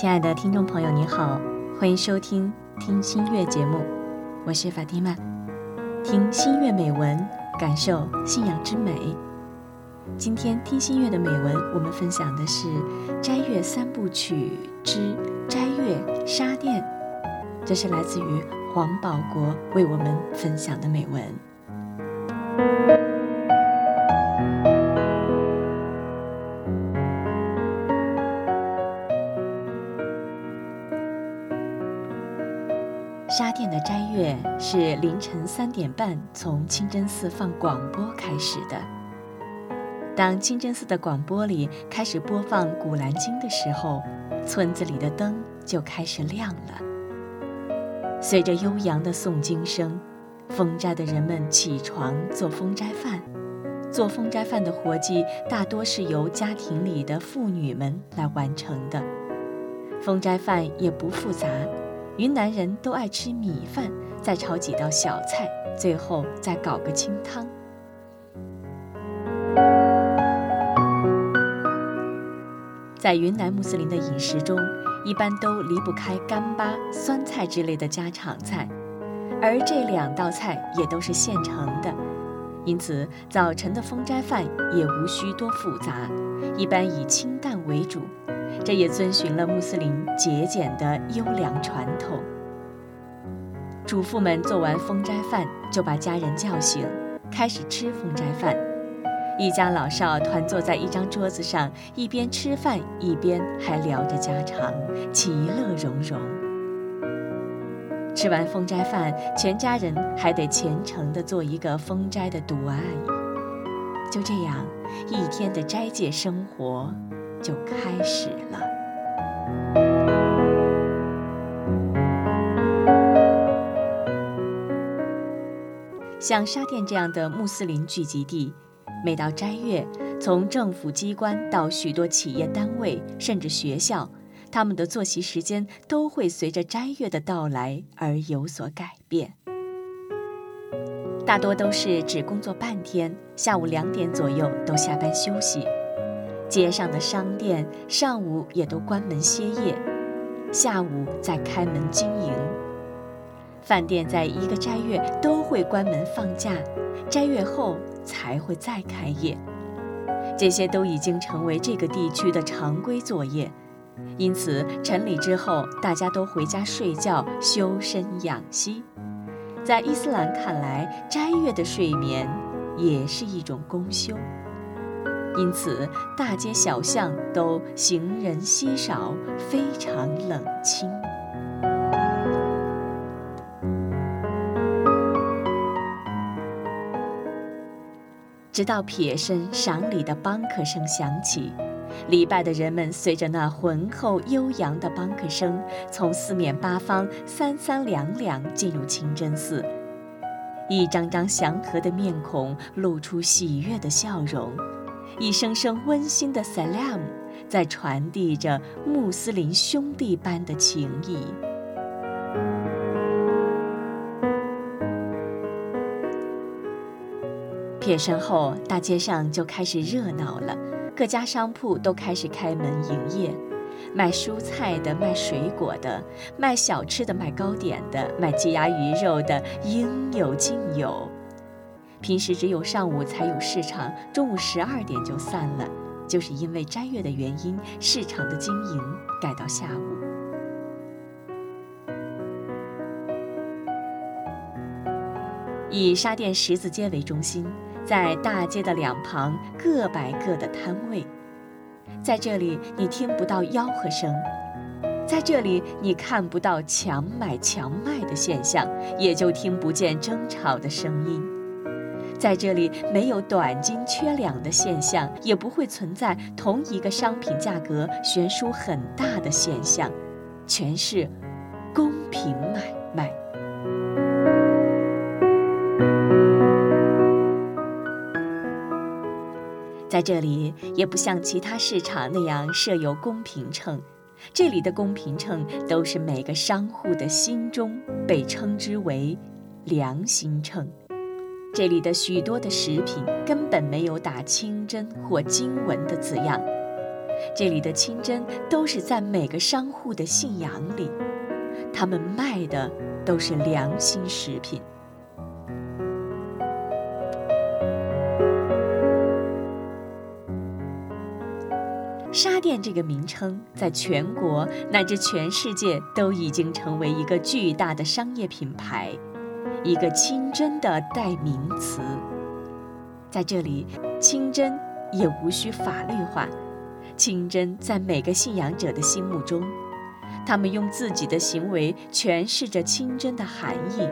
亲爱的听众朋友，你好，欢迎收听《听心悦》节目，我是法蒂玛。听心悦美文，感受信仰之美。今天听心悦的美文，我们分享的是《斋月三部曲之斋月沙殿》，这是来自于黄保国为我们分享的美文。沙殿的斋月是凌晨三点半从清真寺放广播开始的。当清真寺的广播里开始播放《古兰经》的时候，村子里的灯就开始亮了。随着悠扬的诵经声，封斋的人们起床做封斋饭。做封斋饭的活计大多是由家庭里的妇女们来完成的。封斋饭也不复杂。云南人都爱吃米饭，再炒几道小菜，最后再搞个清汤。在云南穆斯林的饮食中，一般都离不开干巴、酸菜之类的家常菜，而这两道菜也都是现成的，因此早晨的封斋饭也无需多复杂，一般以清淡为主。这也遵循了穆斯林节俭的优良传统。主妇们做完封斋饭，就把家人叫醒，开始吃封斋饭。一家老少团坐在一张桌子上，一边吃饭，一边还聊着家常，其乐融融。吃完封斋饭，全家人还得虔诚地做一个封斋的独爱。就这样，一天的斋戒生活。就开始了。像沙甸这样的穆斯林聚集地，每到斋月，从政府机关到许多企业单位，甚至学校，他们的作息时间都会随着斋月的到来而有所改变。大多都是只工作半天，下午两点左右都下班休息。街上的商店上午也都关门歇业，下午再开门经营。饭店在一个斋月都会关门放假，斋月后才会再开业。这些都已经成为这个地区的常规作业，因此晨礼之后大家都回家睡觉修身养息。在伊斯兰看来，斋月的睡眠也是一种公休。因此，大街小巷都行人稀少，非常冷清。直到撇身赏礼的邦克声响起，礼拜的人们随着那浑厚悠扬的邦克声，从四面八方三三两两进入清真寺，一张张祥和的面孔露出喜悦的笑容。一声声温馨的 salam，在传递着穆斯林兄弟般的情谊。撇身后，大街上就开始热闹了，各家商铺都开始开门营业，卖蔬菜的、卖水果的、卖小吃的、卖糕点的、卖鸡鸭鱼肉的，应有尽有。平时只有上午才有市场，中午十二点就散了，就是因为斋月的原因，市场的经营改到下午。以沙店十字街为中心，在大街的两旁各摆各的摊位，在这里你听不到吆喝声，在这里你看不到强买强卖的现象，也就听不见争吵的声音。在这里没有短斤缺两的现象，也不会存在同一个商品价格悬殊很大的现象，全是公平买卖。在这里也不像其他市场那样设有公平秤，这里的公平秤都是每个商户的心中被称之为良心秤。这里的许多的食品根本没有打清真或经文的字样，这里的清真都是在每个商户的信仰里，他们卖的都是良心食品。沙店这个名称，在全国乃至全世界都已经成为一个巨大的商业品牌，一个清真的代名词。在这里，清真也无需法律化。清真在每个信仰者的心目中，他们用自己的行为诠释着清真的含义。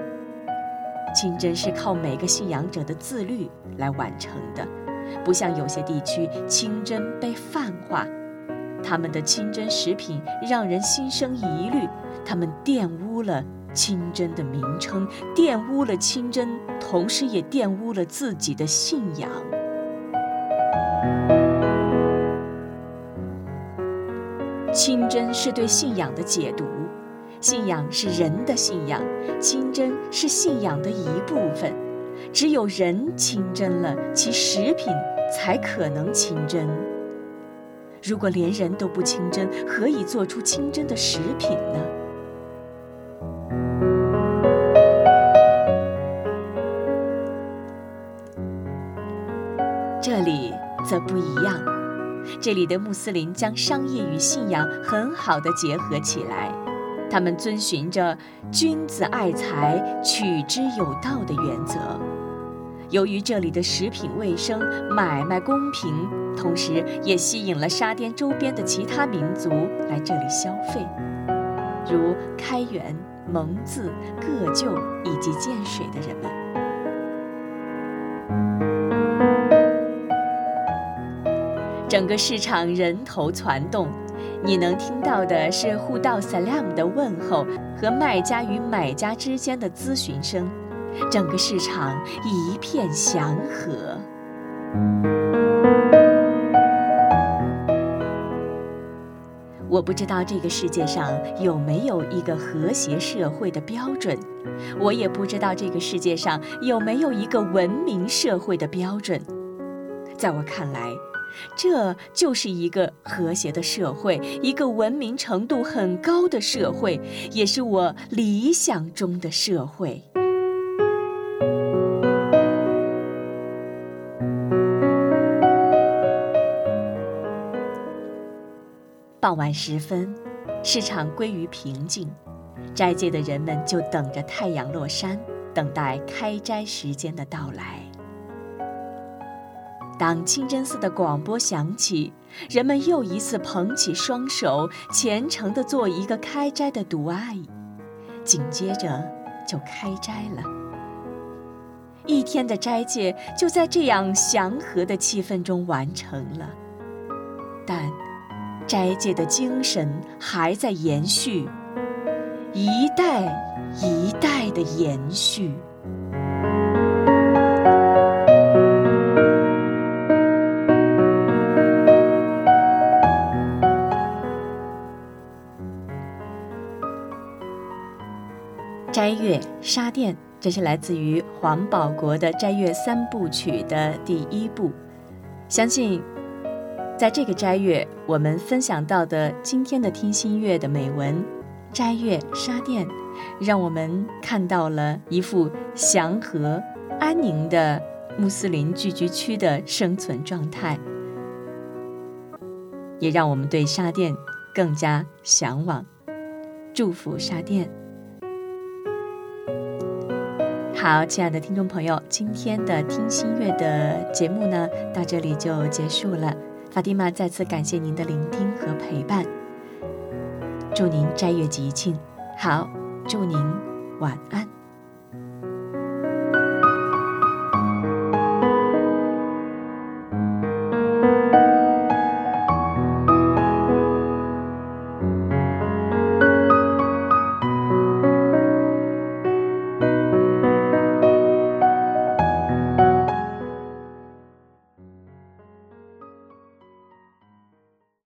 清真是靠每个信仰者的自律来完成的，不像有些地区清真被泛化，他们的清真食品让人心生疑虑，他们玷污了清真的名称，玷污了清真，同时也玷污了自己的信仰。清真是对信仰的解读，信仰是人的信仰，清真是信仰的一部分。只有人清真了，其食品才可能清真。如果连人都不清真，何以做出清真的食品呢？不一样。这里的穆斯林将商业与信仰很好的结合起来，他们遵循着“君子爱财，取之有道”的原则。由于这里的食品卫生、买卖公平，同时也吸引了沙甸周边的其他民族来这里消费，如开元、蒙自、各旧以及建水的人们。整个市场人头攒动，你能听到的是互道 salam 的问候和卖家与买家之间的咨询声，整个市场一片祥和。我不知道这个世界上有没有一个和谐社会的标准，我也不知道这个世界上有没有一个文明社会的标准，在我看来。这就是一个和谐的社会，一个文明程度很高的社会，也是我理想中的社会。傍晚时分，市场归于平静，斋戒的人们就等着太阳落山，等待开斋时间的到来。当清真寺的广播响起，人们又一次捧起双手，虔诚地做一个开斋的独爱，紧接着就开斋了。一天的斋戒就在这样祥和的气氛中完成了，但斋戒的精神还在延续，一代一代的延续。斋月沙甸，这是来自于黄保国的斋月三部曲的第一部。相信，在这个斋月，我们分享到的今天的听心月的美文，斋月沙甸，让我们看到了一幅祥和安宁的穆斯林聚居区的生存状态，也让我们对沙甸更加向往。祝福沙甸。好，亲爱的听众朋友，今天的听心月的节目呢，到这里就结束了。法蒂玛再次感谢您的聆听和陪伴，祝您斋月吉庆。好，祝您晚安。